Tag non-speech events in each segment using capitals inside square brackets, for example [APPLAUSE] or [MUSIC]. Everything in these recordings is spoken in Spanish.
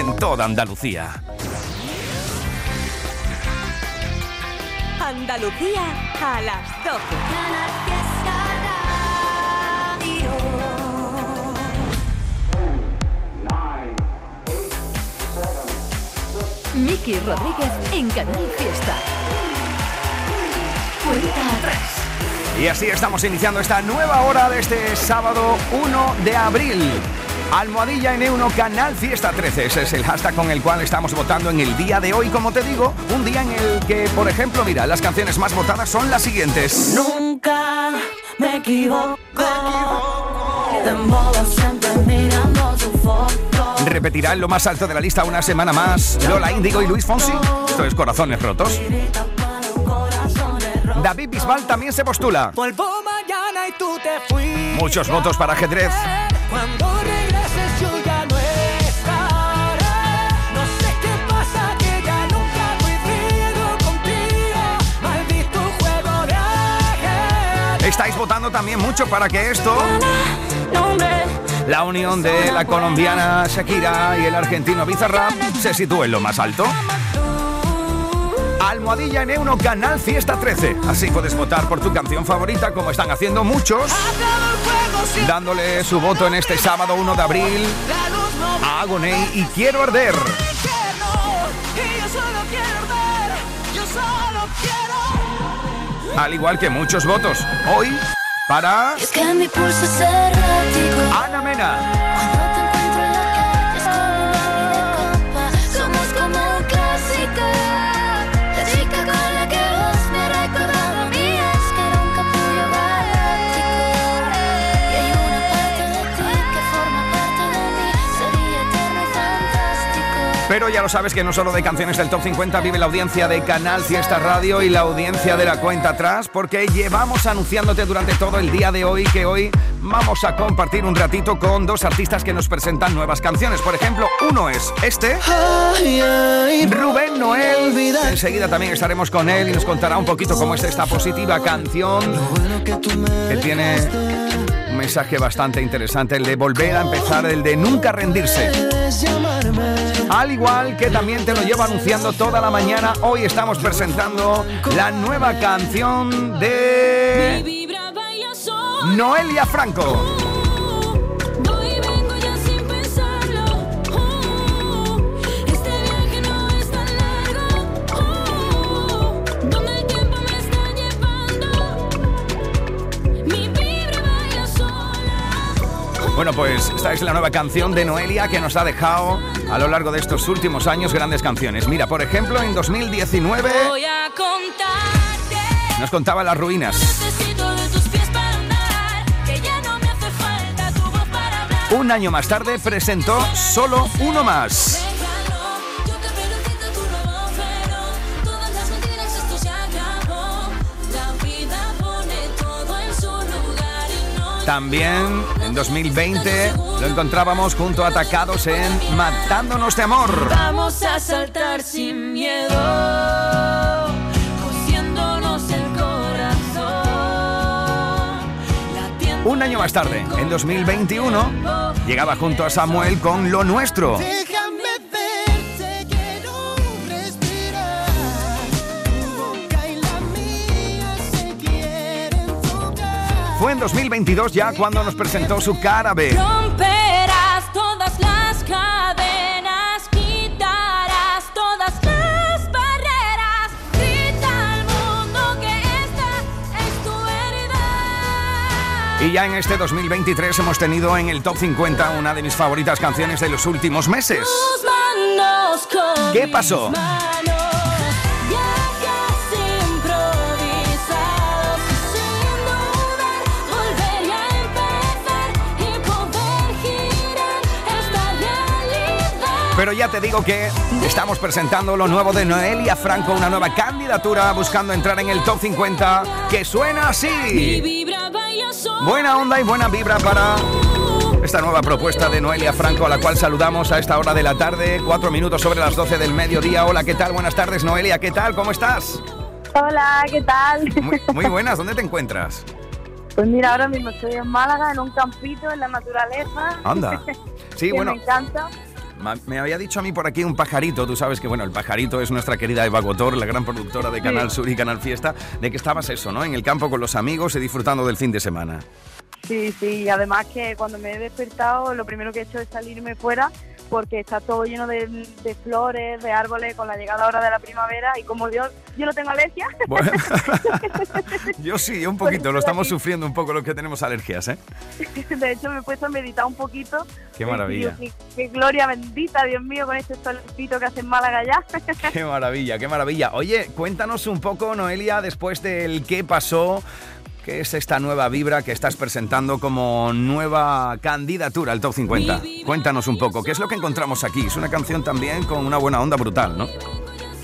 en toda Andalucía. Andalucía a las 12. Miki Rodríguez en Canal Fiesta. Cuenta atrás. Y así estamos iniciando esta nueva hora de este sábado 1 de abril. Almohadilla en Euno Canal Fiesta 13. Ese es el hashtag con el cual estamos votando en el día de hoy. Como te digo, un día en el que, por ejemplo, mira, las canciones más votadas son las siguientes. Nunca me equivoco. De modo siempre mirando tu foto. Repetirá en lo más alto de la lista una semana más Lola Índigo y Luis Fonsi. Esto es Corazones Rotos. David Bisbal también se postula. Vuelvo mañana y tú te fuiste. Muchos votos para ajedrez. Cuando Estáis votando también mucho para que esto, la unión de la colombiana Shakira y el argentino Bizarrap, se sitúe en lo más alto. Almohadilla en Euno Canal Fiesta 13. Así puedes votar por tu canción favorita, como están haciendo muchos, dándole su voto en este sábado 1 de abril a Agoney y Quiero Arder. Al igual que muchos votos. Hoy, para Es que mi pulso es errático. Ana Mena. Ya lo sabes que no solo de canciones del Top 50 vive la audiencia de Canal Fiesta Radio y la audiencia de la cuenta atrás, porque llevamos anunciándote durante todo el día de hoy que hoy vamos a compartir un ratito con dos artistas que nos presentan nuevas canciones. Por ejemplo, uno es este, Rubén Noel. Enseguida también estaremos con él y nos contará un poquito cómo es esta positiva canción que tiene un mensaje bastante interesante, el de volver a empezar, el de nunca rendirse. Al igual que también te lo llevo anunciando toda la mañana, hoy estamos presentando la nueva canción de. Noelia Franco. Oh, este. Oh. Bueno, pues esta es la nueva canción de Noelia que nos ha dejado a lo largo de estos últimos años grandes canciones. Mira, por ejemplo, en 2019 Voy a contarte. nos contaba Las Ruinas. Un año más tarde presentó solo uno más. También en 2020 lo encontrábamos junto a Atacados en Matándonos de Amor. Vamos a saltar sin miedo, cosiéndonos el corazón. Latiendo Un año más tarde, en 2021, llegaba junto a Samuel con Lo Nuestro. Fue en 2022 ya cuando nos presentó su cara B. Romperás todas las cadenas, quitarás todas las barreras. Grita al mundo que esta es tu heredad. Y ya en este 2023 hemos tenido en el Top 50 una de mis favoritas canciones de los últimos meses. ¿Qué pasó? Pero ya te digo que estamos presentando lo nuevo de Noelia Franco, una nueva candidatura buscando entrar en el Top 50 que suena así. Buena onda y buena vibra para esta nueva propuesta de Noelia Franco, a la cual saludamos a esta hora de la tarde, cuatro minutos sobre las 12 del mediodía. Hola, ¿qué tal? Buenas tardes, Noelia, ¿qué tal? ¿Cómo estás? Hola, ¿qué tal? Muy, muy [LAUGHS] buenas, ¿dónde te encuentras? Pues mira, ahora mismo estoy en Málaga, en un campito, en la naturaleza. Anda. [LAUGHS] Sí, que bueno, Me encanta. Me había dicho a mí por aquí un pajarito, tú sabes que bueno, el pajarito es nuestra querida Eva Gotor, la gran productora de Canal Sur y Canal Fiesta, de que estabas eso, ¿no? En el campo con los amigos y disfrutando del fin de semana. Sí, sí, y además que cuando me he despertado lo primero que he hecho es salirme fuera porque está todo lleno de, de flores, de árboles con la llegada ahora de la primavera y como yo, yo no tengo alergia, [LAUGHS] Bueno, [LAUGHS] yo sí, un poquito, lo estamos sufriendo un poco los que tenemos alergias, ¿eh? [LAUGHS] de hecho me he puesto a meditar un poquito. Qué maravilla. Qué, gloria bendita, Dios mío, con este solecito que hace en Málaga ya. Qué maravilla, qué maravilla. Oye, cuéntanos un poco, Noelia, después del qué pasó, qué es esta nueva vibra que estás presentando como nueva candidatura al Top 50. Cuéntanos un poco, ¿qué es lo que encontramos aquí? Es una canción también con una buena onda brutal, ¿no?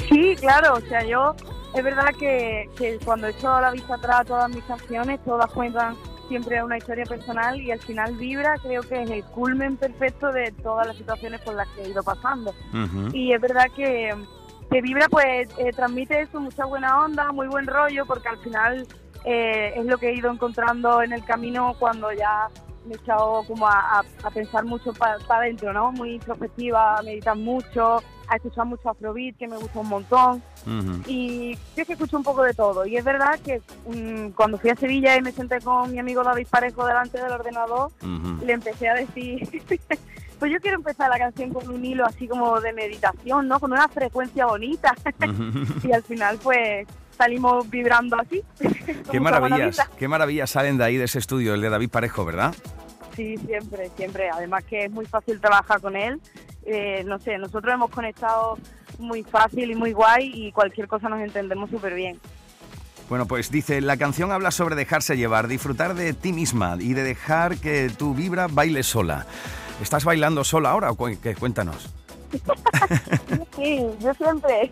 Sí, claro, o sea, yo es verdad que, que cuando he hecho la vista atrás a todas mis canciones, todas cuentan siempre una historia personal y al final Vibra creo que es el culmen perfecto de todas las situaciones por las que he ido pasando. Y es verdad que, que Vibra pues eh, transmite eso, mucha buena onda, muy buen rollo, porque al final eh, es lo que he ido encontrando en el camino cuando ya me he echado como a, a- a pensar mucho para adentro, ¿no? Muy introspectiva, meditar mucho, a escuchar mucho Afrobeat, que me gusta un montón. Y yo es que escucho un poco de todo. Y es verdad que mm, cuando fui a Sevilla y me senté con mi amigo David Parejo delante del ordenador, Ujú. le empecé a decir, [LAUGHS] pues yo quiero empezar la canción con un hilo así como de meditación, ¿no? Con una frecuencia bonita. [LAUGHS] Y al final pues salimos vibrando así. [LAUGHS] Qué maravillas, qué maravillas salen de ahí, de ese estudio, el de David Parejo, ¿verdad? Sí, siempre, siempre. Además que es muy fácil trabajar con él. Eh, no sé, nosotros hemos conectado muy fácil y muy guay y cualquier cosa nos entendemos súper bien. Bueno, pues dice, la canción habla sobre dejarse llevar, disfrutar de ti misma y de dejar que tu vibra baile sola. ¿Estás bailando sola ahora o cu- qué? Cuéntanos. [LAUGHS] Sí, yo siempre.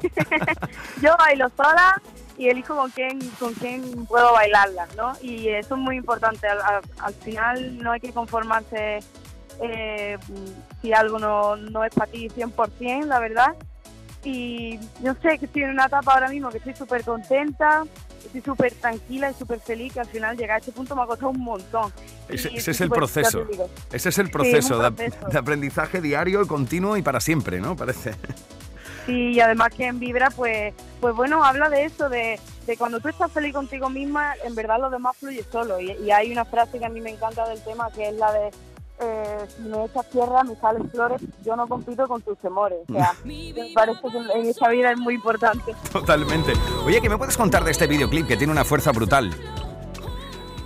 [LAUGHS] yo bailo sola y elijo con quién, con quién puedo bailarla, ¿no? Y eso es muy importante. Al, al- al final no hay que conformarse eh, si algo no, no es para ti 100%, la verdad. Y yo sé que estoy en una etapa ahora mismo que estoy súper contenta, estoy súper tranquila y súper feliz, que al final llegar a este punto me ha costado un montón. Ese, ese es el proceso. Ese es el es un proceso, de, proceso. de aprendizaje diario y continuo y para siempre, ¿no? Parece. Sí, y además que en Vibra, pues, pues bueno, habla de eso, de, de cuando tú estás feliz contigo misma, en verdad lo demás fluye solo. Y, y hay una frase que a mí me encanta del tema, que es la de, eh, si me echas tierra, me salen flores, yo no compito con tus temores. O sea, me parece que en esta vida es muy importante. Totalmente. Oye, ¿qué me puedes contar de este videoclip que tiene una fuerza brutal?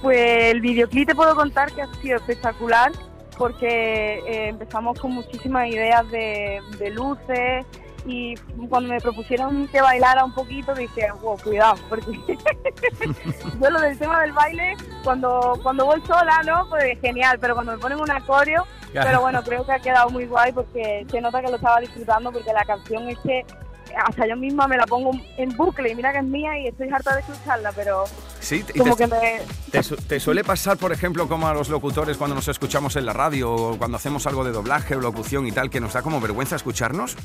Pues el videoclip te puedo contar que ha sido espectacular, porque eh, empezamos con muchísimas ideas de, de luces, y cuando me propusieron que bailara un poquito dije, wow, cuidado, porque [LAUGHS] yo lo del tema del baile, cuando, cuando voy sola, ¿no? Pues genial, pero cuando me ponen un acorio, pero bueno, creo que ha quedado muy guay porque se nota que lo estaba disfrutando porque la canción es que hasta yo misma me la pongo en bucle y mira que es mía y estoy harta de escucharla, pero Sí, como te, que me... te su- te suele pasar, por ejemplo, como a los locutores cuando nos escuchamos en la radio o cuando hacemos algo de doblaje o locución y tal, que nos da como vergüenza escucharnos?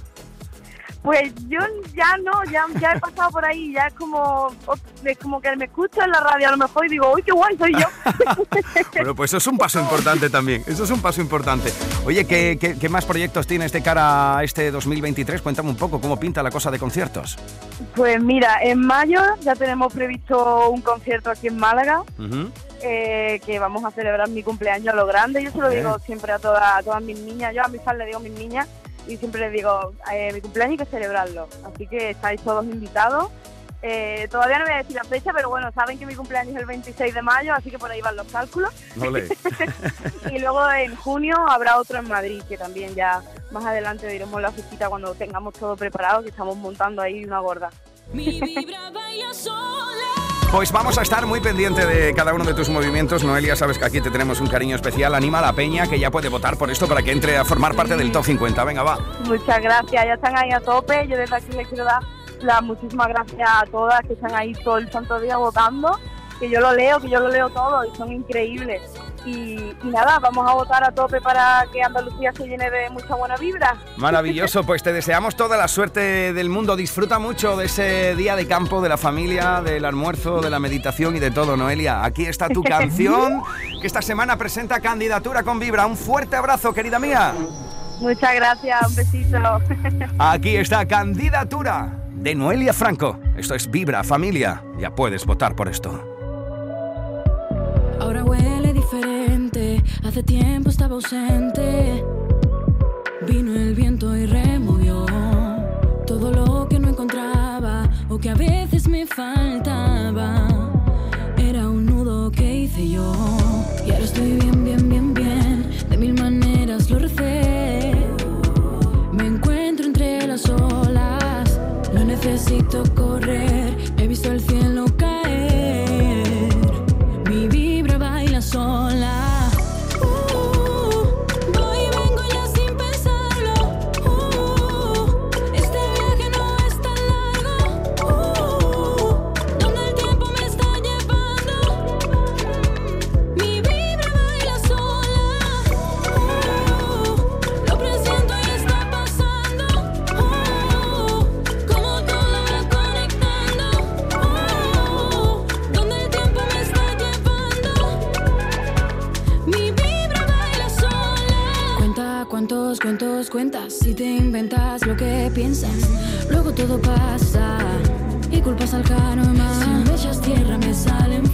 Pues yo ya no, ya, ya he pasado por ahí, ya es como, es como que me escucho en la radio a lo mejor y digo, uy, qué guay soy yo. [LAUGHS] Bueno, pues eso es un paso importante también. Eso es un paso importante. Oye, ¿qué, qué, qué más proyectos tienes de cara a este 2023? Cuéntame un poco cómo pinta la cosa de conciertos. Pues mira, en mayo ya tenemos previsto un concierto aquí en Málaga, eh, que vamos a celebrar mi cumpleaños a lo grande. Yo se lo digo siempre a, todas a todas mis niñas, yo a mis fans le digo mis niñas y siempre les digo, eh, mi cumpleaños hay que celebrarlo. Así que estáis todos invitados. Eh, todavía no voy a decir la fecha, pero bueno, saben que mi cumpleaños es el 26 de mayo, así que por ahí van los cálculos. [LAUGHS] Y luego en junio habrá otro en Madrid, que también ya más adelante diremos la fichita cuando tengamos todo preparado, que estamos montando ahí una gorda. Mi vibra baila sola. Pues vamos a estar muy pendiente de cada uno de tus movimientos. Noelia, sabes que aquí te tenemos un cariño especial. Anima a la peña que ya puede votar por esto para que entre a formar parte del top 50. Venga, va. Muchas gracias, ya están ahí a tope. Yo desde aquí les quiero dar las muchísimas gracias a todas que están ahí todo el santo día votando, que yo lo leo, que yo lo leo todo y son increíbles. Y, y nada, vamos a votar a tope para que Andalucía se llene de mucha buena vibra. Maravilloso, pues te deseamos toda la suerte del mundo. Disfruta mucho de ese día de campo, de la familia, del almuerzo, de la meditación y de todo, Noelia. Aquí está tu [LAUGHS] canción que esta semana presenta candidatura con Vibra. Un fuerte abrazo, querida mía. Muchas gracias, un besito. [LAUGHS] Aquí está candidatura de Noelia Franco. Esto es Vibra, familia. Ya puedes votar por esto. Ahora huele diferente, hace tiempo estaba ausente. Vino el viento y removió todo lo que no encontraba o que a veces me faltaba. Era un nudo que hice yo y ahora estoy bien, bien, bien, bien. De mil maneras lo recé. Me encuentro entre las olas, no necesito correr. Cuentas si te inventas lo que piensas. Luego todo pasa y culpas al karma. Si me echas tierra me salen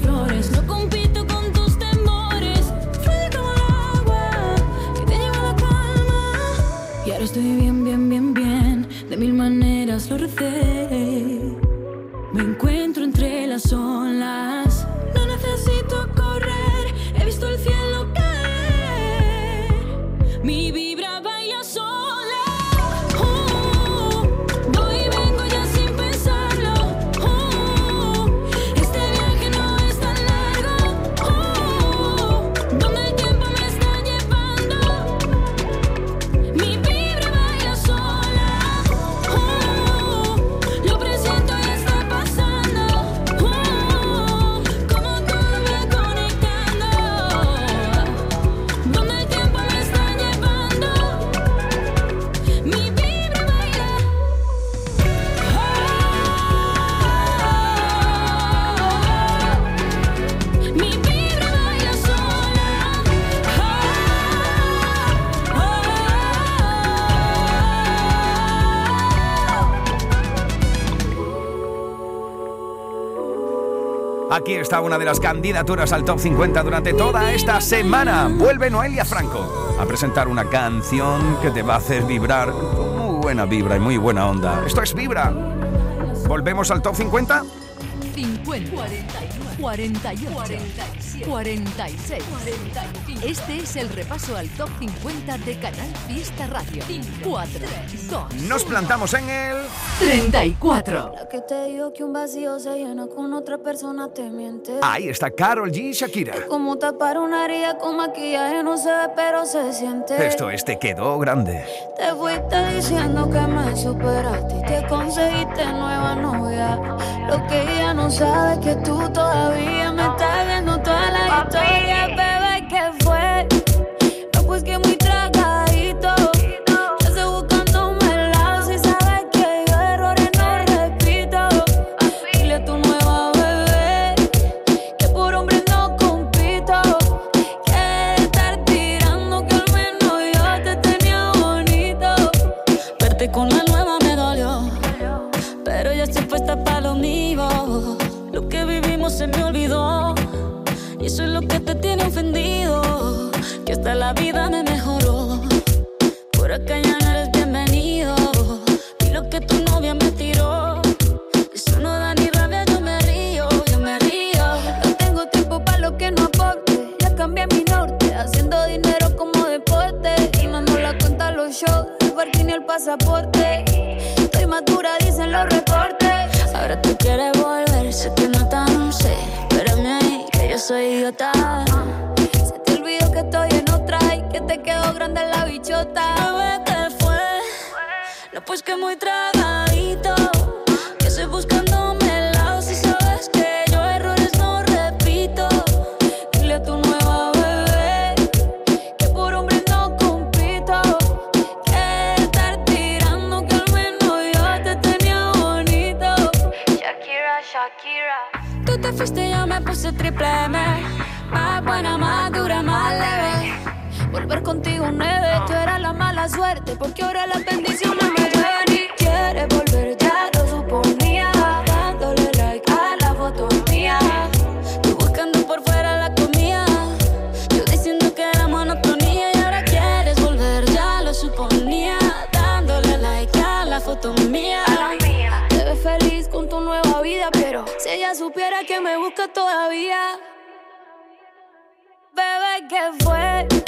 Aquí está una de las candidaturas al top 50 durante toda esta semana. Vuelve Noelia Franco a presentar una canción que te va a hacer vibrar muy buena vibra y muy buena onda. Esto es Vibra. ¿Volvemos al top 50? 50, 41, 48, 46. Este es el repaso al top 50 de Canal Fiesta Radio. 4, 2, Nos plantamos en el... 34. La que te digo que un vacío se llena con otra persona te miente. Ahí está Carol G y Shakira. Como tapar una herida con maquillaje no se ve, pero se siente. Esto es Te quedó grande. Te fuiste diciendo que me superaste y te conseguiste nueva novia. Lo que ella no sabe es que tú todavía me estás toda la historia, pasaporte. Estoy madura, dicen los reportes. Ahora tú quieres volver, sé que no tan sé. Espérame ahí, que yo soy idiota. Se te olvidó que estoy en otra y que te quedó grande la bichota. Bebé, ¿qué fue? No, pues que muy tragadito. suerte porque ahora las bendiciones me llegan y quiere volver, ya lo suponía. Dándole like a la foto mía. Tú buscando por fuera la comida. Yo diciendo que era monotonía y ahora quieres volver, ya lo suponía. Dándole like a la foto mía. Te ves feliz con tu nueva vida, pero si ella supiera que me busca todavía. Bebé, ¿qué fue?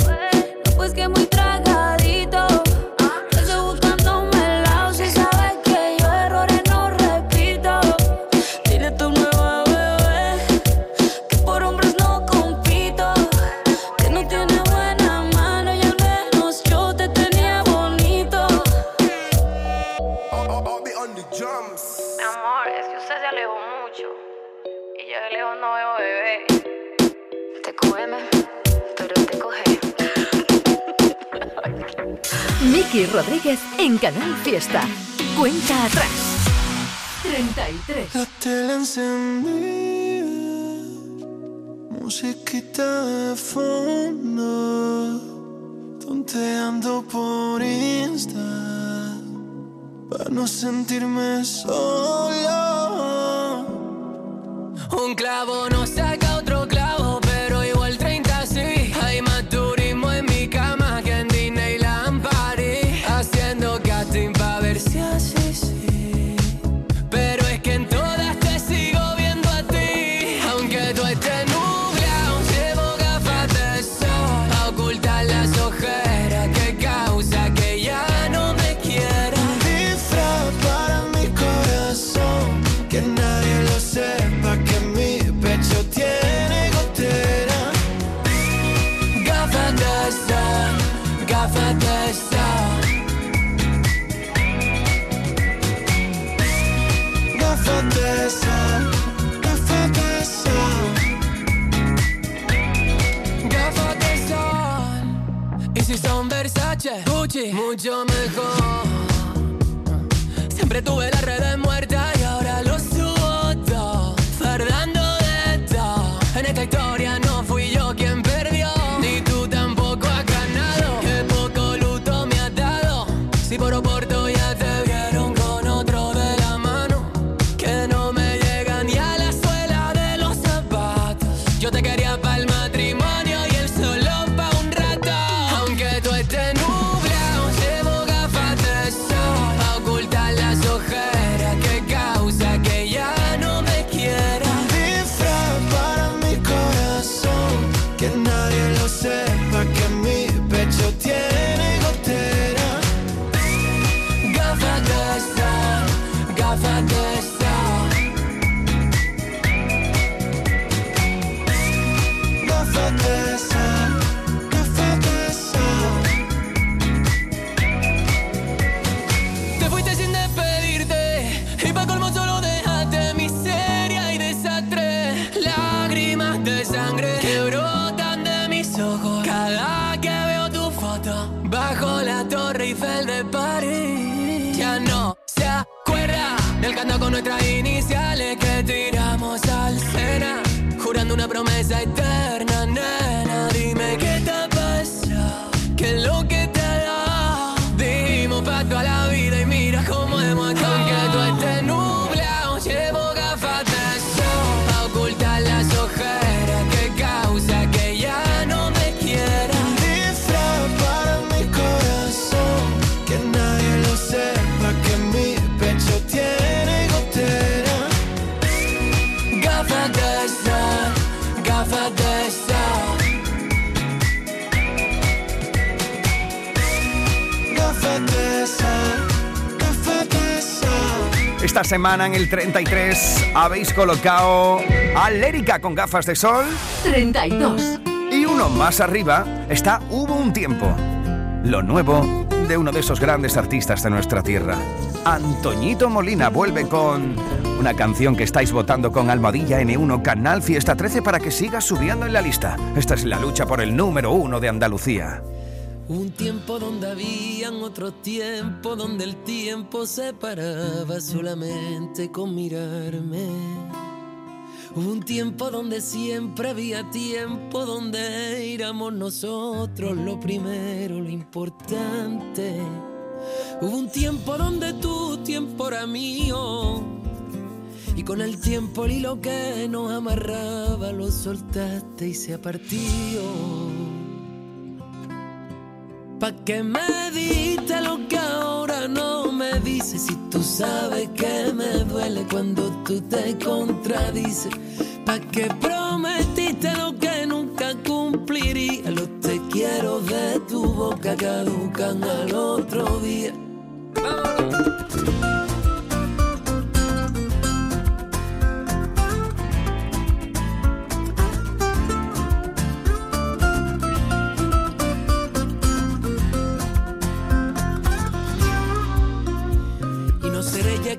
Miki Rodríguez en Canal Fiesta. Cuenta atrás. 33. La tele encendida, musiquita de fondo, tonteando por Insta, para no sentirme solo. Un clavo no saca. mucho mejor. Siempre tuve la red moi Esta semana en el 33 habéis colocado a Lérica con gafas de sol. 32. Y uno más arriba está Hubo un tiempo. Lo nuevo de uno de esos grandes artistas de nuestra tierra. Antoñito Molina vuelve con una canción que estáis votando con Almohadilla N1 Canal Fiesta 13 para que siga subiendo en la lista. Esta es la lucha por el número uno de Andalucía. Un tiempo donde habían otros tiempos, donde el tiempo se paraba solamente con mirarme. Un tiempo donde siempre había tiempo, donde éramos nosotros lo primero, lo importante. Hubo un tiempo donde tu tiempo era mío. Y con el tiempo el hilo que nos amarraba lo soltaste y se apartió. Pa' que me diste lo que ahora no me dices. Si tú sabes que me duele cuando tú te contradices. Pa' que prometiste lo que nunca cumpliría. Los te quiero de tu boca caducan al otro día.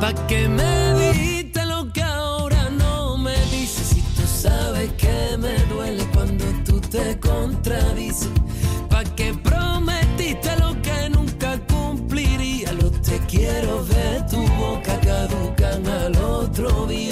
Pa' que me diste lo que ahora no me dices. Si tú sabes que me duele cuando tú te contradices. Pa' que prometiste lo que nunca cumpliría. Los te quiero de tu boca caducan al otro día.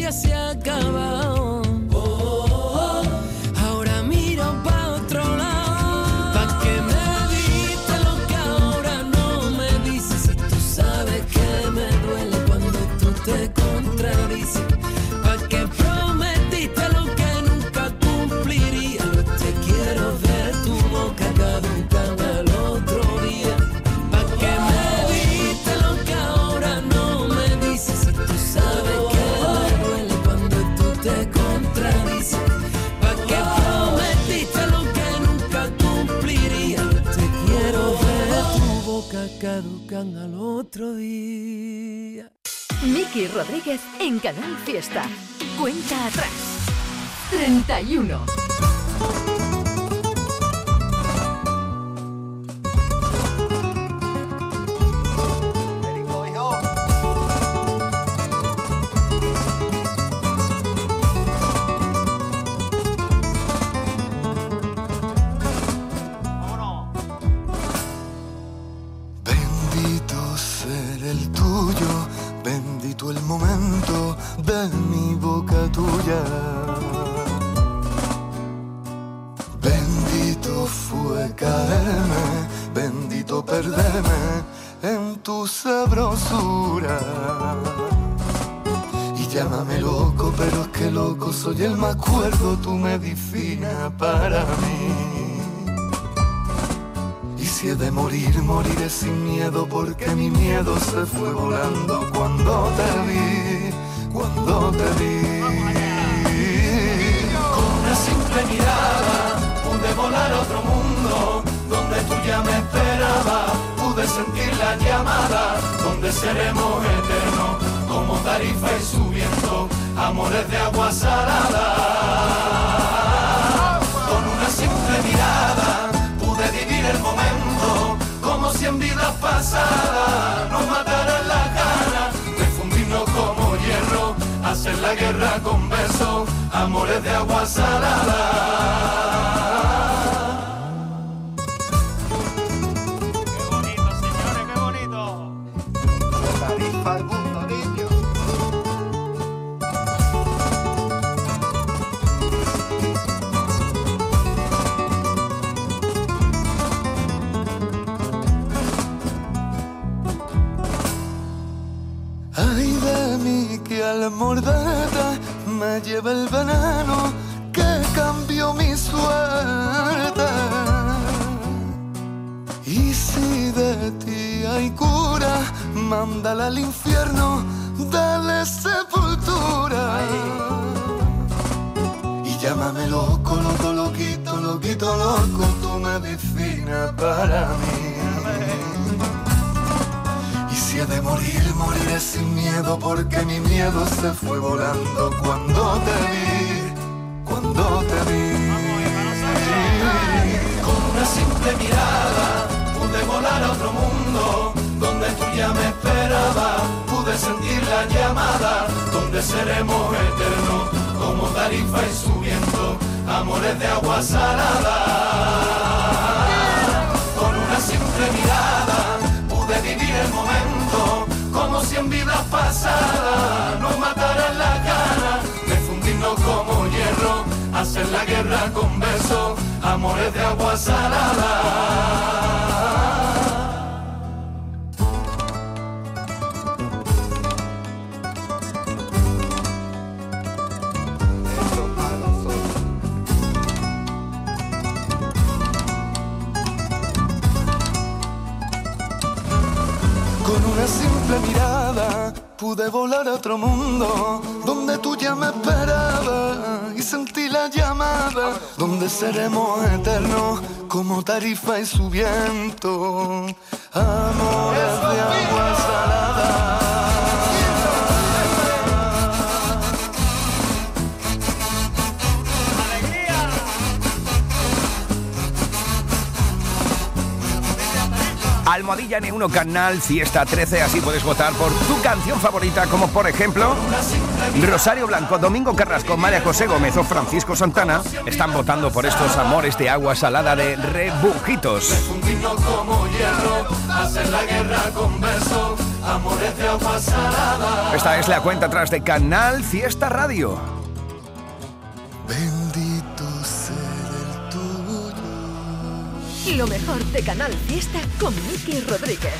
Paciencia se tu boca caducan al otro día. Miki Rodríguez en Canal Fiesta. Cuenta atrás. 31. Llámame loco, pero es que loco soy el más cuerdo, tu medicina para mí. Y de morir, moriré sin miedo porque mi miedo se fue volando cuando te vi, cuando te vi. Con una simple mirada pude volar a otro mundo donde tú ya me esperabas. Pude sentir la llamada donde seremos eternos como tarifa y subiendo amores de agua salada. Con una simple mirada pude vivir el momento como si en vidas pasadas nos mataran las ganas de fundirnos como hierro, hacer la guerra con besos, amores de agua salada. Pude volar a otro mundo donde tú ya me esperabas y sentí la llamada donde seremos eternos como tarifa y su viento. Amores de agua salada. Almohadilla N1 Canal Fiesta 13, así puedes votar por tu canción favorita, como por ejemplo Rosario Blanco, Domingo Carrasco, María José Gómez o Francisco Santana están votando por estos amores de agua salada de rebujitos. Fundirnos como hierro, hacer la guerra con besos, amores de agua salada. Esta es la cuenta atrás de Canal Fiesta Radio. Lo mejor de Canal Fiesta con Miki Rodríguez.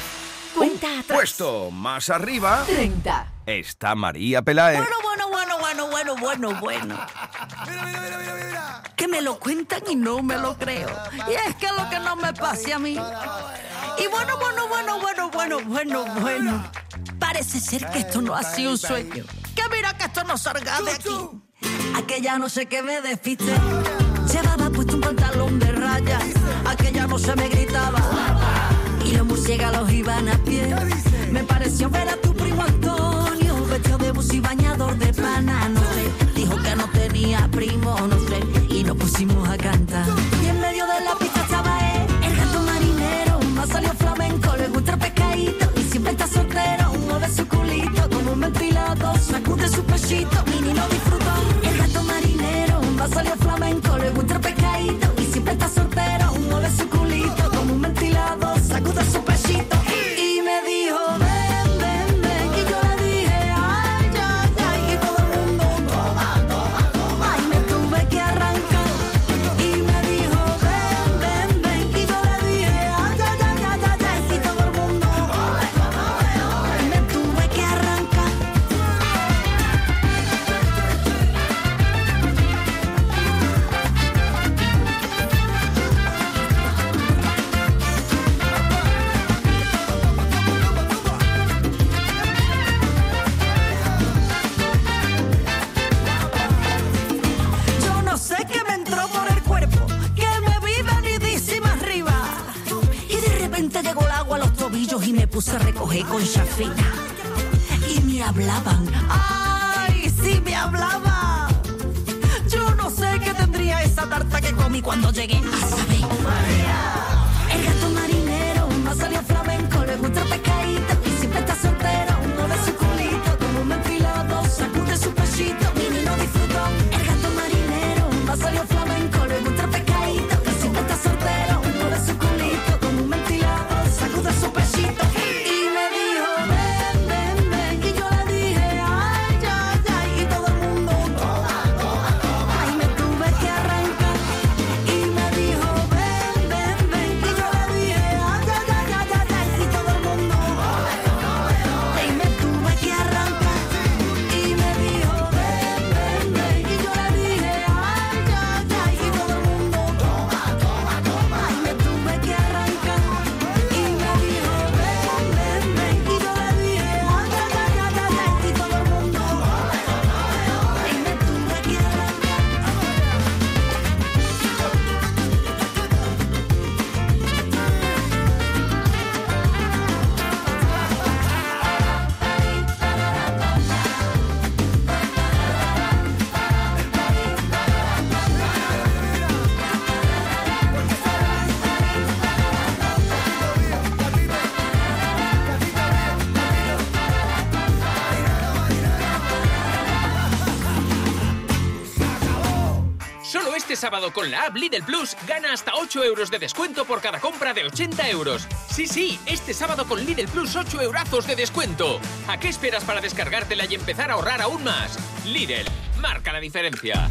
Cuenta atrás. Puesto más arriba 30. está María Peláez. Bueno, bueno, bueno, bueno, bueno, bueno, bueno. Que me lo cuentan y no me lo creo. Y es que lo que no me pase a mí. Y bueno, bueno, bueno, bueno, bueno, bueno, bueno. Parece ser que esto no ha sido un sueño. Que mira que esto no salga de aquí. Aquella no sé qué me despiste. Llevaba puesto un pantalón de rayas. Aquella se me gritaba. Y los murciélagos iban a pie. Me pareció ver a tu primo Antonio, vestido de bus y bañador de pana, no sé. Dijo que no tenía primo, no sé. Y nos pusimos a cantar. Y en medio de la pista estaba él, el gato marinero. Más salió flamenco, le gusta el pescadito. Y siempre está soltero, mueve su culito como un ventilado. Sacude su pechito, Mini lo disfrutó. El gato marinero, más salió sábado con la app Lidl Plus gana hasta 8 euros de descuento por cada compra de 80 euros. Sí, sí, este sábado con Lidl Plus 8 eurazos de descuento. ¿A qué esperas para descargártela y empezar a ahorrar aún más? Lidl, marca la diferencia.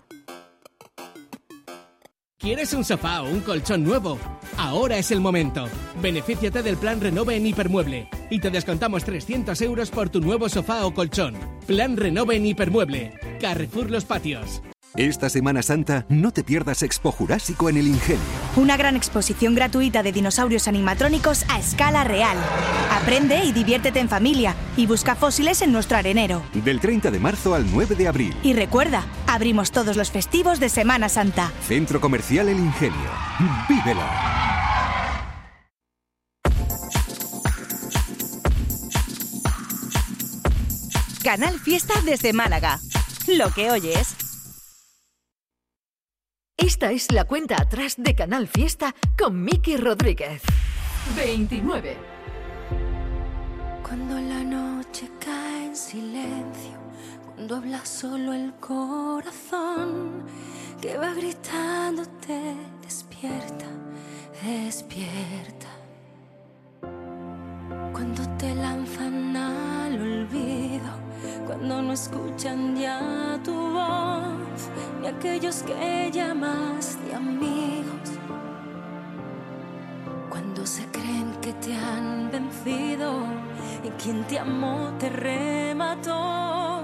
¿Quieres un sofá o un colchón nuevo? Ahora es el momento. Benefíciate del plan Renove en Hipermueble y te descontamos 300 euros por tu nuevo sofá o colchón. Plan Renove en Hipermueble. Carrefour Los Patios. Esta Semana Santa no te pierdas Expo Jurásico en el Ingenio. Una gran exposición gratuita de dinosaurios animatrónicos a escala real. Aprende y diviértete en familia y busca fósiles en nuestro arenero. Del 30 de marzo al 9 de abril. Y recuerda, abrimos todos los festivos de Semana Santa. Centro Comercial El Ingenio. ¡Vívelo! Canal Fiesta desde Málaga. Lo que oyes. Esta es la cuenta atrás de Canal Fiesta con Miki Rodríguez. 29. Cuando la noche cae en silencio, cuando habla solo el corazón, que va gritándote, despierta, despierta. Cuando te lanzan al olvido, cuando no escuchan ya tu voz, ni aquellos que llamas de amigos. Cuando se creen que te han vencido y quien te amó te remató,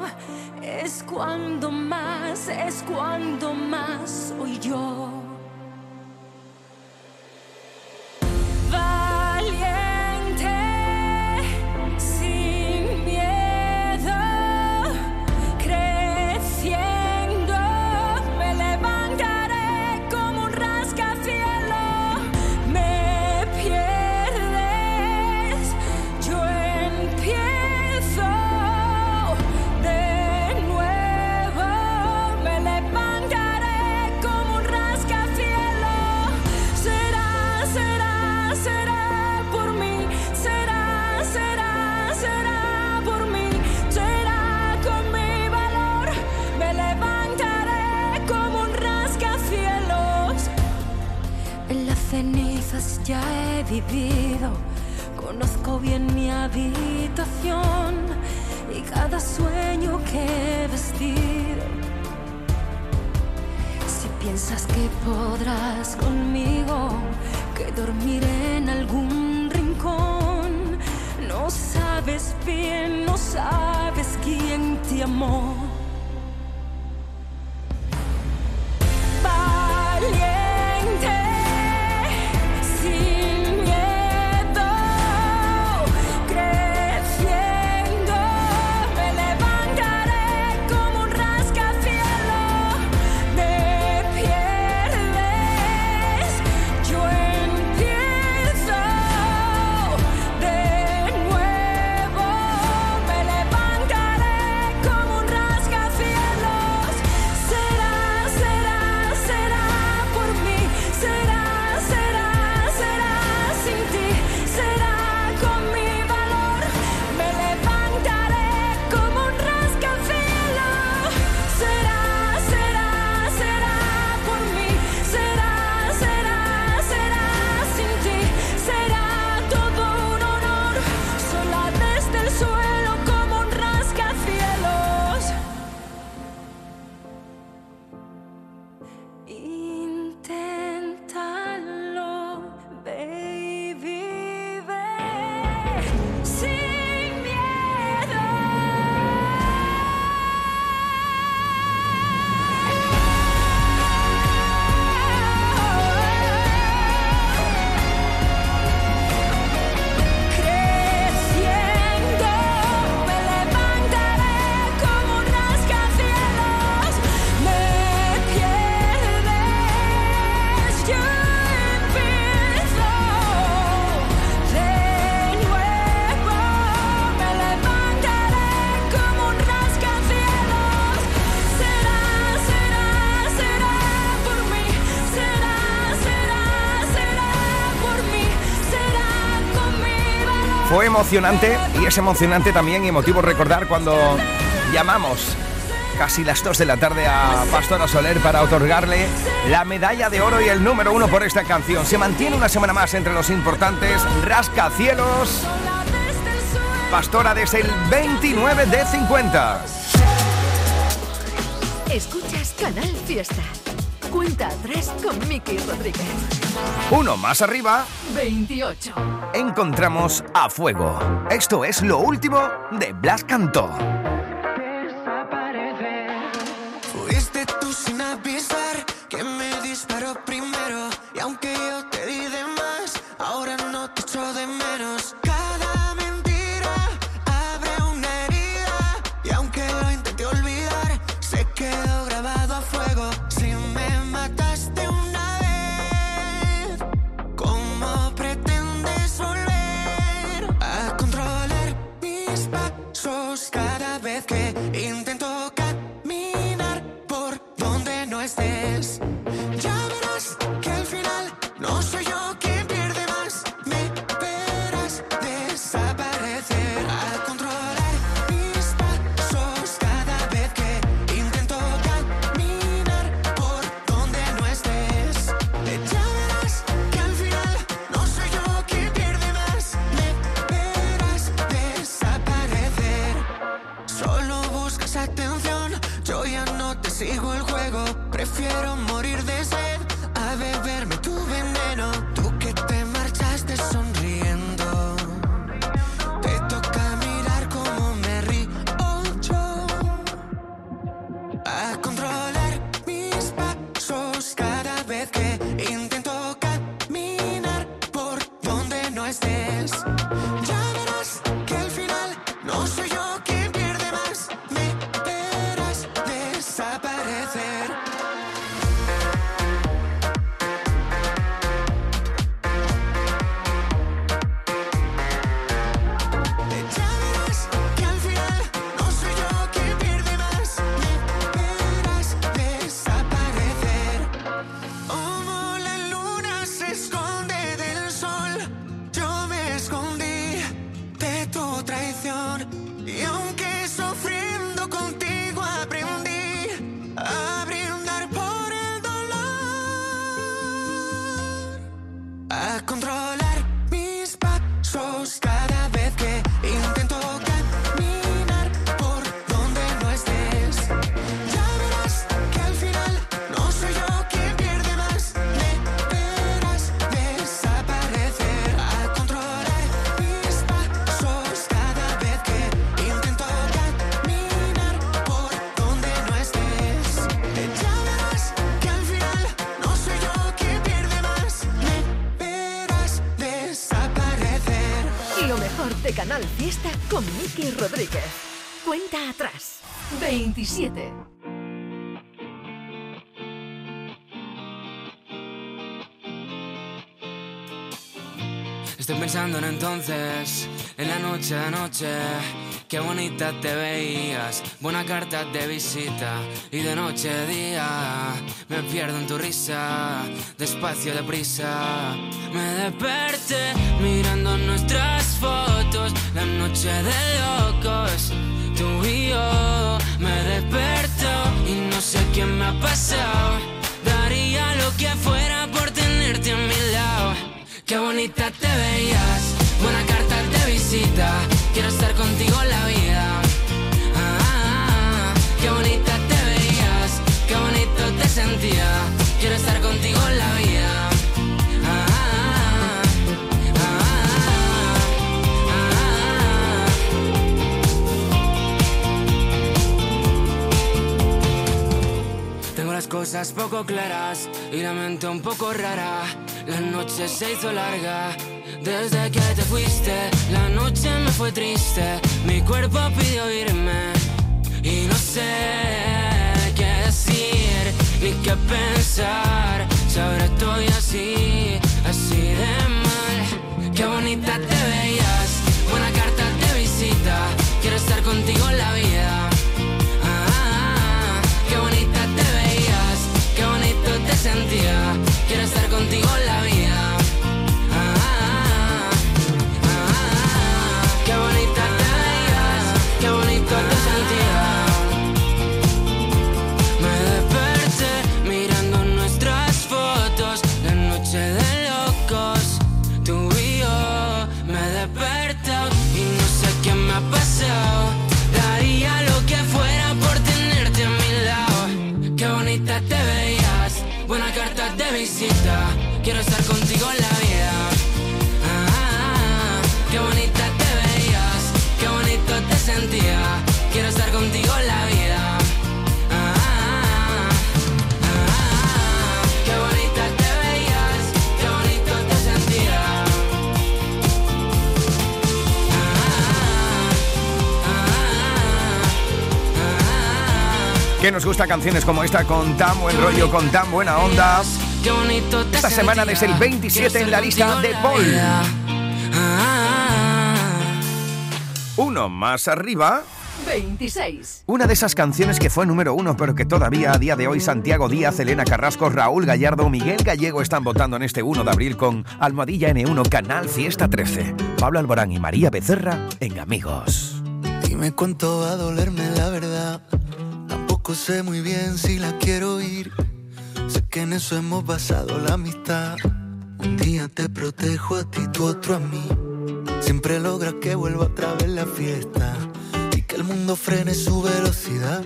es cuando más, es cuando más soy yo. Ya he vivido. Conozco bien mi habitación y cada sueño que he vestido. Si piensas que podrás conmigo, que dormiré en algún rincón, no sabes bien, no sabes quién te amó. Emocionante y es emocionante también y emotivo recordar cuando llamamos casi las 2 de la tarde a Pastora Soler para otorgarle la medalla de oro y el número uno por esta canción. Se mantiene una semana más entre los importantes rascacielos. Pastora desde el 29 de 50. Escuchas Canal Fiesta. Cuenta atrás con Miki Rodríguez. Uno más arriba 28. encontramos a Fuego. Esto es lo último de Blas Cantó. Solo buscas atención, yo ya no te sigo el juego. Prefiero morir de sed a beberme tu Estoy pensando en entonces, en la noche de anoche. Qué bonita te veías, buena carta de visita. Y de noche a día, me pierdo en tu risa. Despacio, deprisa. Me desperté mirando nuestras fotos. La noche de locos, tú y yo. Me desperto y no sé qué me ha pasado. Daría lo que fuera por tenerte a lado. Qué bonita te veías, buena carta de visita. Quiero estar contigo la vida. Ah, qué bonita te veías, qué bonito te sentía. Quiero estar contigo la vida. Cosas poco claras y la mente un poco rara. La noche se hizo larga. Desde que te fuiste, la noche me fue triste. Mi cuerpo pidió irme y no sé qué decir ni qué pensar. Ahora estoy así, así de mal. Qué bonita te veías, buena carta de visita. Quiero estar contigo en la vida. Te sentía. Quiero estar contigo en la vida. Que nos gusta canciones como esta con tan buen rollo, con tan buena onda. Qué Esta semana desde el 27 en la lista de Paul. Uno más arriba. 26. Una de esas canciones que fue número uno, pero que todavía a día de hoy Santiago Díaz, Elena Carrasco, Raúl Gallardo, Miguel Gallego están votando en este 1 de abril con Almohadilla N1 Canal Fiesta 13. Pablo Alborán y María Becerra en Amigos. Dime cuánto va a dolerme la verdad. Tampoco sé muy bien si la quiero ir. Sé que en eso hemos basado la amistad. Un día te protejo a ti, tú otro a mí. Siempre logras que vuelva otra vez la fiesta. Y que el mundo frene su velocidad.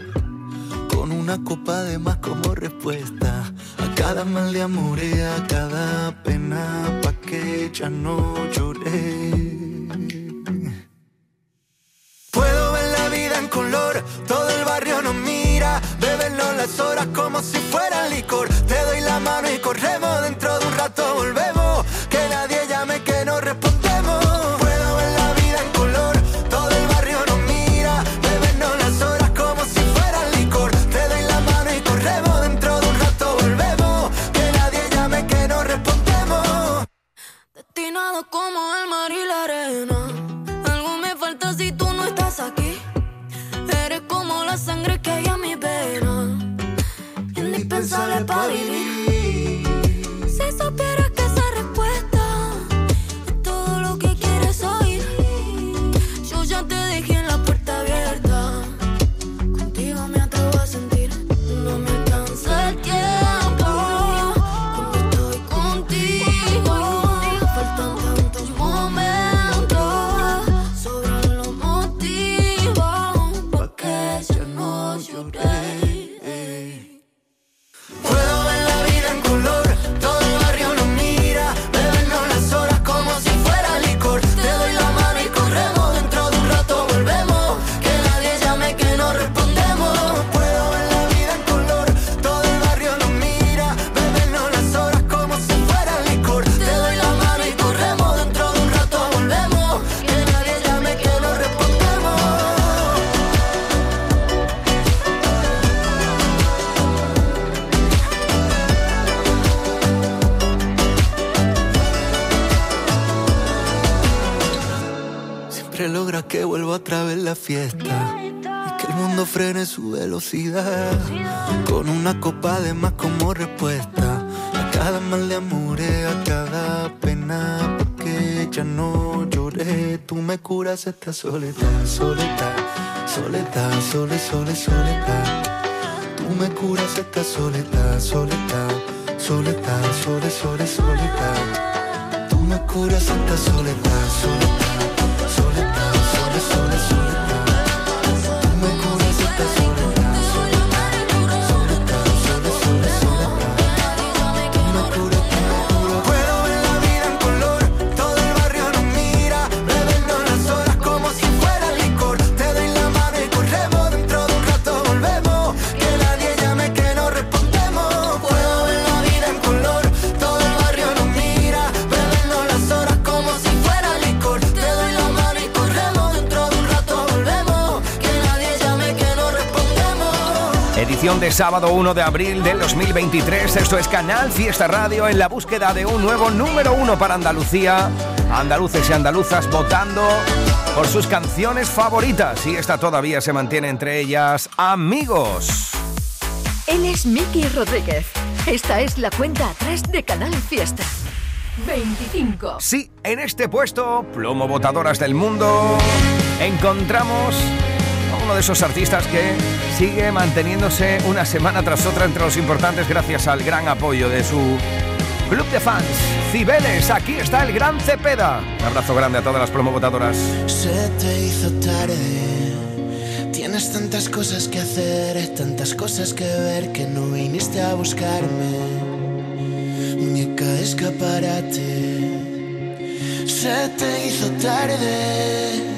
Con una copa de más como respuesta. A cada mal de amor y a cada pena. Pa' que ya no lloré. Puedo ver la vida en color, todo el barrio nos mira, bebernos las horas como si fuera licor. Te doy la mano y corremos, dentro de un rato volvemos, que nadie llame que no respondemos. Puedo ver la vida en color, todo el barrio nos mira, bebernos las horas como si fuera licor. Te doy la mano y corremos, dentro de un rato volvemos, que nadie llame que no respondemos. Destinado como el mar y la arena. Esta soledad, soledad, soledad, sole, sole, soledad. Tú me curas esta soledad, soledad, soledad, sole, sole, soledad. Tú me curas esta soledad, soledad, de sábado 1 de abril del 2023. Esto es Canal Fiesta Radio en la búsqueda de un nuevo número uno para Andalucía. Andaluces y andaluzas votando por sus canciones favoritas. Y esta todavía se mantiene entre ellas Amigos. Él es Miki Rodríguez. Esta es la cuenta atrás de Canal Fiesta. 25. Sí, en este puesto, plomo votadoras del mundo, encontramos a uno de esos artistas que sigue manteniéndose una semana tras otra entre los importantes gracias al gran apoyo de su club de fans. Cibeles, aquí está el gran Cepeda. Un abrazo grande a todas las promo votadoras. Se te hizo tarde. Tienes tantas cosas que hacer, tantas cosas que ver que no viniste a buscarme. Muñeca escaparate. Se te hizo tarde.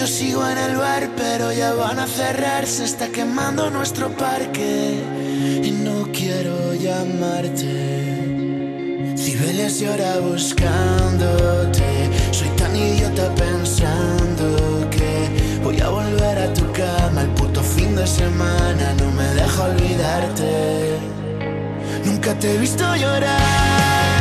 Yo sigo en el bar, pero ya van a cerrar. Se está quemando nuestro parque y no quiero llamarte. Cibeles llora buscándote. Soy tan idiota pensando que voy a volver a tu cama el puto fin de semana. No me deja olvidarte. Nunca te he visto llorar,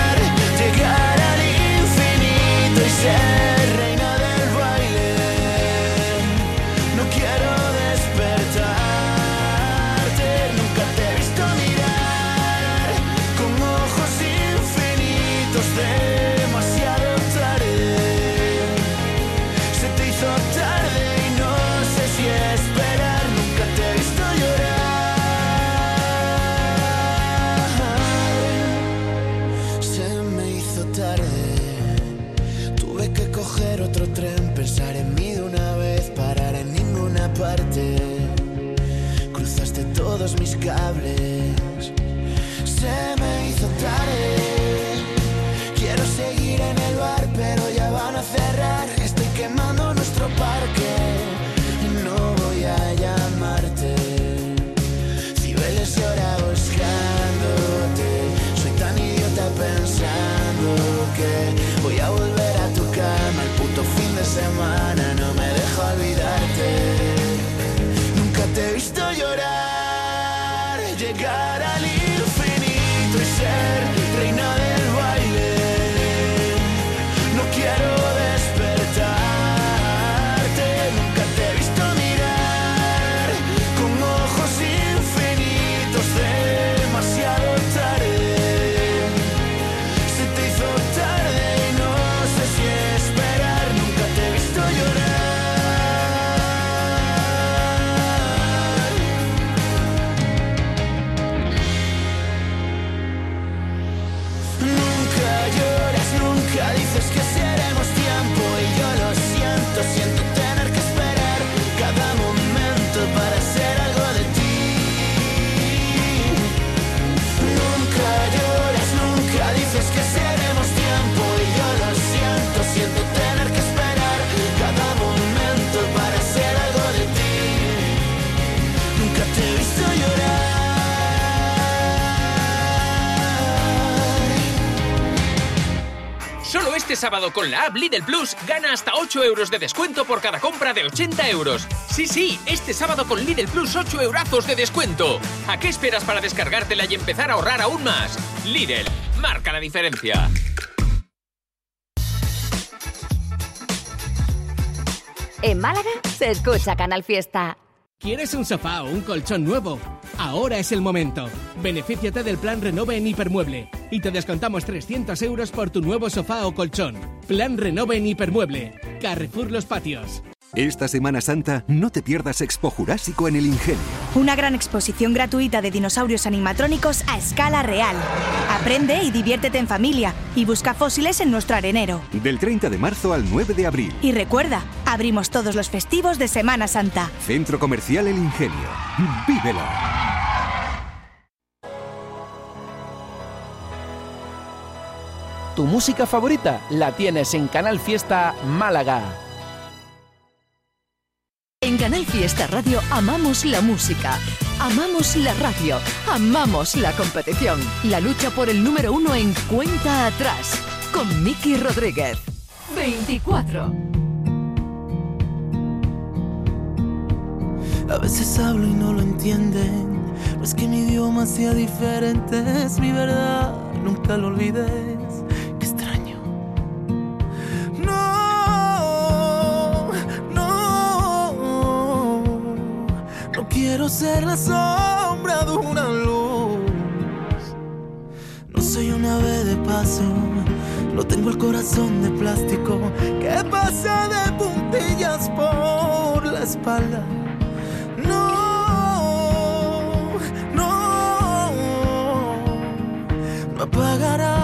sábado con la app Lidl Plus gana hasta 8 euros de descuento por cada compra de 80 euros. Sí, sí, este sábado con Lidl Plus 8 eurazos de descuento. ¿A qué esperas para descargártela y empezar a ahorrar aún más? Lidl, marca la diferencia. En Málaga se escucha Canal Fiesta. ¿Quieres un sofá o un colchón nuevo? Ahora es el momento. Benefíciate del plan Renove en Hipermueble y te descontamos 300 euros por tu nuevo sofá o colchón. Plan Renove en Hipermueble. Carrefour Los Patios. Esta Semana Santa no te pierdas Expo Jurásico en el Ingenio. Una gran exposición gratuita de dinosaurios animatrónicos a escala real. Aprende y diviértete en familia y busca fósiles en nuestro arenero. Del 30 de marzo al 9 de abril. Y recuerda, abrimos todos los festivos de Semana Santa. Centro Comercial El Ingenio. ¡Vívelo! Tu música favorita la tienes en Canal Fiesta Málaga. En Canal Fiesta Radio amamos la música, amamos la radio, amamos la competición. La lucha por el número uno en cuenta atrás con Miki Rodríguez. 24. A veces hablo y no lo entienden. No es que mi idioma sea diferente, es mi verdad, nunca lo olvides. Ser la sombra de una luz. No soy un ave de paso, no tengo el corazón de plástico que pasa de puntillas por la espalda. No, no, no apagará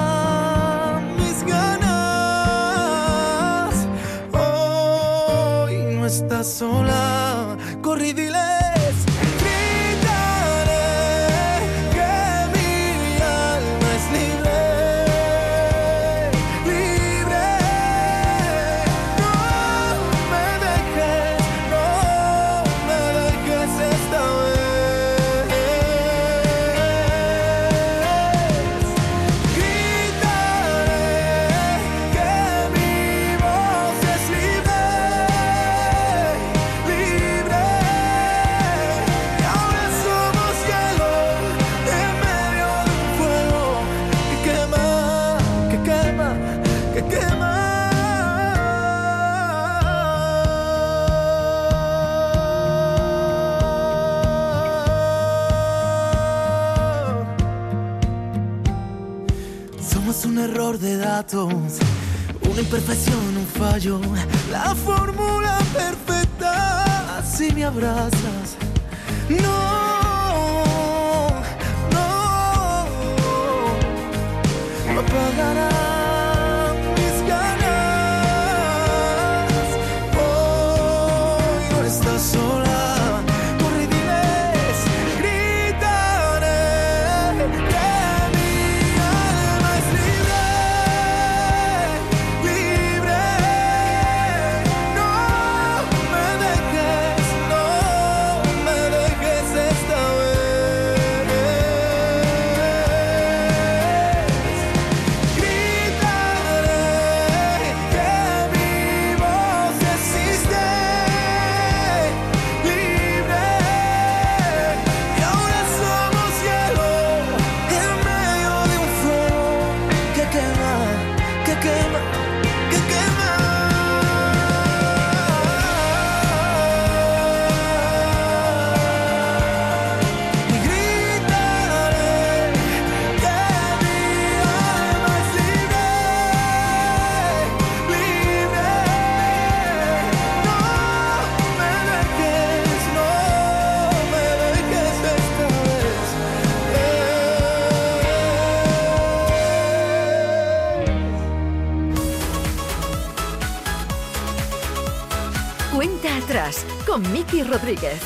imperfección, un fallo, la fórmula perfecta. Así me abrazas Rodríguez.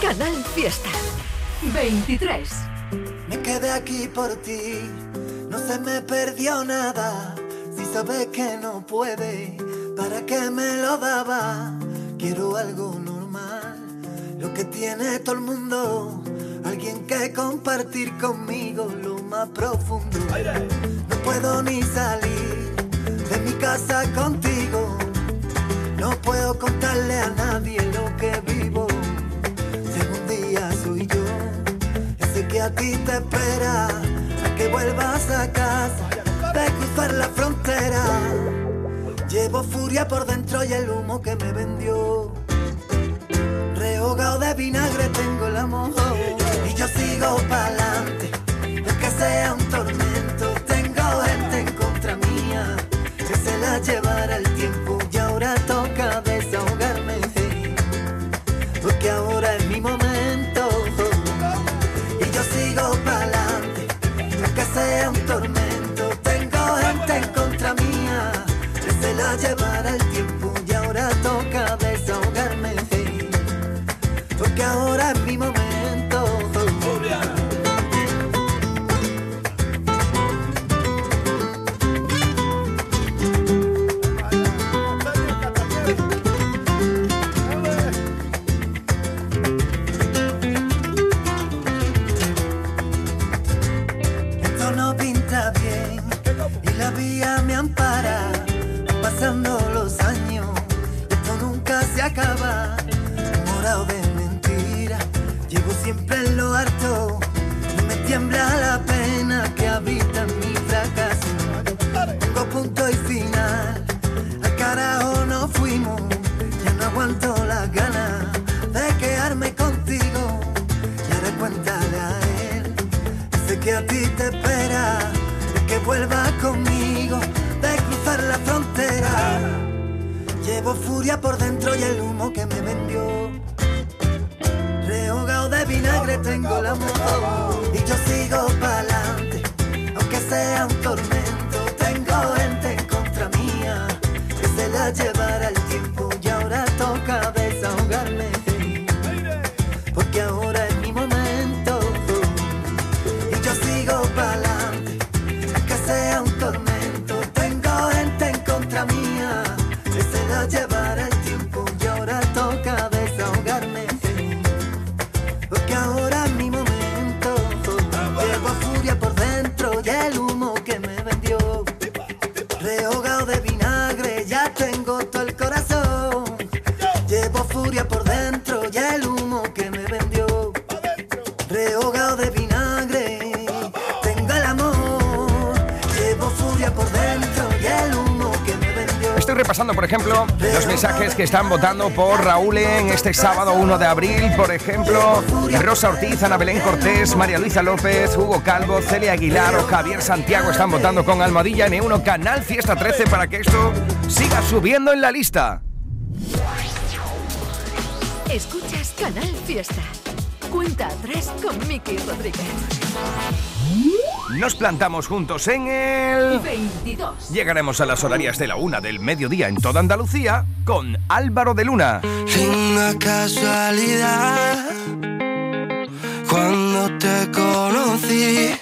Canal Fiesta 23. Me quedé aquí por ti, no se me perdió nada. Si sabes que no puede, ¿para qué me lo daba? Quiero algo normal, lo que tiene todo el mundo. Alguien que compartir conmigo lo más profundo. No puedo ni salir de mi casa contigo. No puedo contarle a nadie lo que ti te espera que vuelvas a casa de cruzar la frontera. Llevo furia por dentro y el humo que me vendió. Rehogado de vinagre tengo el amor y yo sigo para que están votando por Raúl en este sábado 1 de abril. Por ejemplo, Rosa Ortiz, Ana Belén Cortés, María Luisa López, Hugo Calvo, Celia Aguilar o Javier Santiago están votando con Almohadilla N1 Canal Fiesta 13 para que esto siga subiendo en la lista. Escuchas Canal Fiesta. Cuenta atrás con Miki Rodríguez. Nos plantamos juntos en el 22. Llegaremos a las horarias de la una del mediodía en toda Andalucía con Álvaro de Luna. Una casualidad cuando te conocí.